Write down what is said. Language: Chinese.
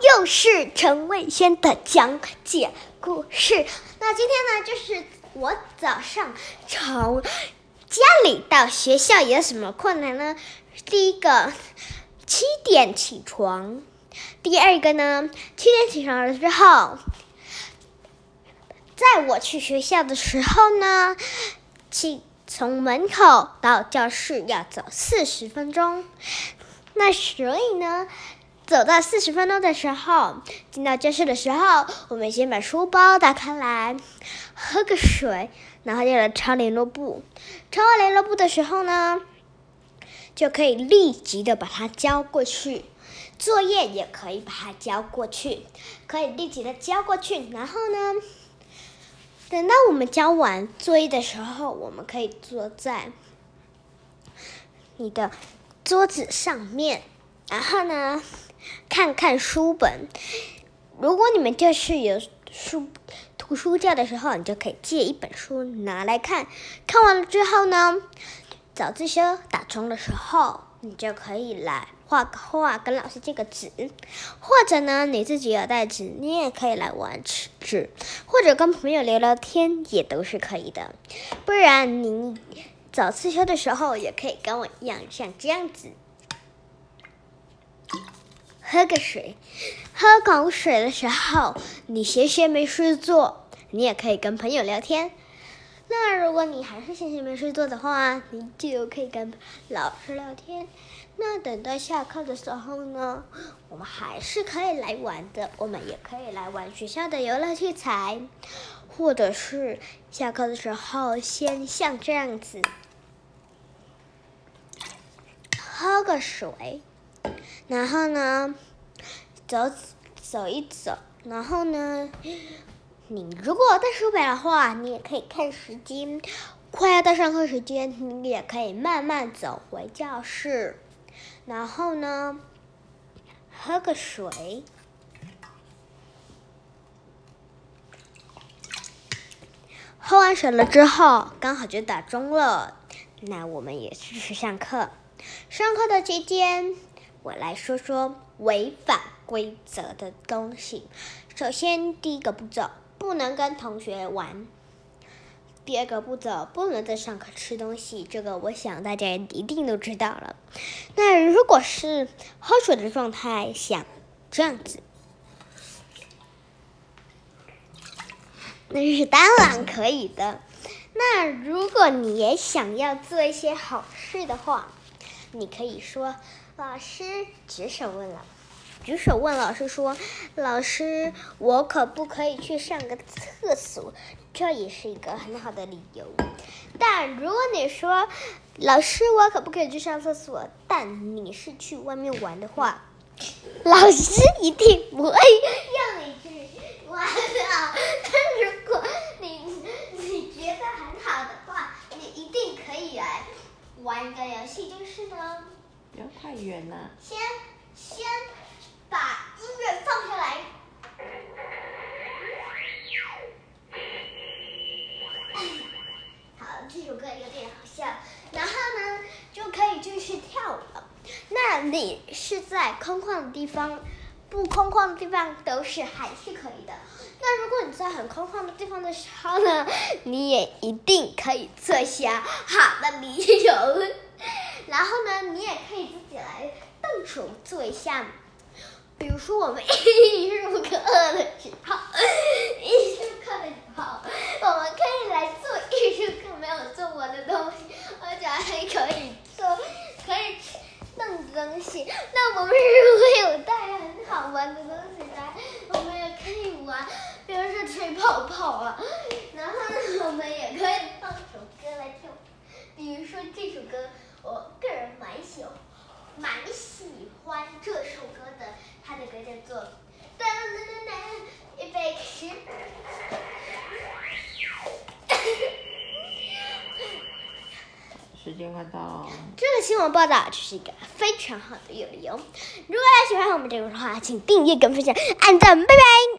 又是陈伟轩的讲解故事。那今天呢，就是我早上从家里到学校有什么困难呢？第一个，七点起床；第二个呢，七点起床了之后，在我去学校的时候呢，去从门口到教室要走四十分钟。那所以呢，走到四十分钟的时候，进到教室的时候，我们先把书包打开来，喝个水，然后就来抄联络簿。抄完联络簿的时候呢，就可以立即的把它交过去。作业也可以把它交过去，可以立即的交过去。然后呢，等到我们交完作业的时候，我们可以坐在你的。桌子上面，然后呢，看看书本。如果你们就是有书图书架的时候，你就可以借一本书拿来看。看完了之后呢，早自修打钟的时候，你就可以来画个画，跟老师借个纸。或者呢，你自己有带纸，你也可以来玩纸，或者跟朋友聊聊天，也都是可以的。不然你。早自修的时候也可以跟我一样，像这样子，喝个水。喝口水的时候，你闲闲没事做，你也可以跟朋友聊天。那如果你还是闲闲没事做的话，你就可以跟老师聊天。那等到下课的时候呢，我们还是可以来玩的。我们也可以来玩学校的游乐器材，或者是下课的时候，先像这样子。喝个水，然后呢，走走一走，然后呢，你如果带书本的话，你也可以看时间，快要到上课时间，你也可以慢慢走回教室，然后呢，喝个水，喝完水了之后，刚好就打钟了，那我们也继续上课。上课的期间，我来说说违反规则的东西。首先，第一个步骤不能跟同学玩；第二个步骤不能在上课吃东西。这个我想大家一定都知道了。那如果是喝水的状态，像这样子，那是当然可以的。那如果你也想要做一些好事的话，你可以说：“老师，举手问了，举手问老师说，老师，我可不可以去上个厕所？这也是一个很好的理由。但如果你说，老师，我可不可以去上厕所？但你是去外面玩的话，老师一定不会让你去玩的。但如果你你觉得很好的话，你一定可以来。”玩一个游戏就是呢，不要太远了。先先把音乐放下来。好，这首歌有点好笑。然后呢，就可以继续跳舞了。那你是在空旷的地方，不空旷的地方都是还是可以的。那如果你在很空旷的地方的时候呢，你也一定可以坐下好的理由。然后呢，你也可以自己来动手做一下。比如说，我们艺术课的时候，艺术课的时候，我们可以来做艺术课没有做完的东西，而且还可以做可以弄东西。那我们如果有带很好玩的东西来，我们也可以玩。比如说吹泡泡啊，然后呢，我们也可以放首歌来跳。比如说这首歌，我个人蛮喜蛮喜欢这首歌的，它的歌叫做《噔噔噔噔》，预备开始。时间快到了。这个新闻报道就是一个非常好的有理由。如果大家喜欢我们这个的话，请订阅跟分享，按赞，拜拜。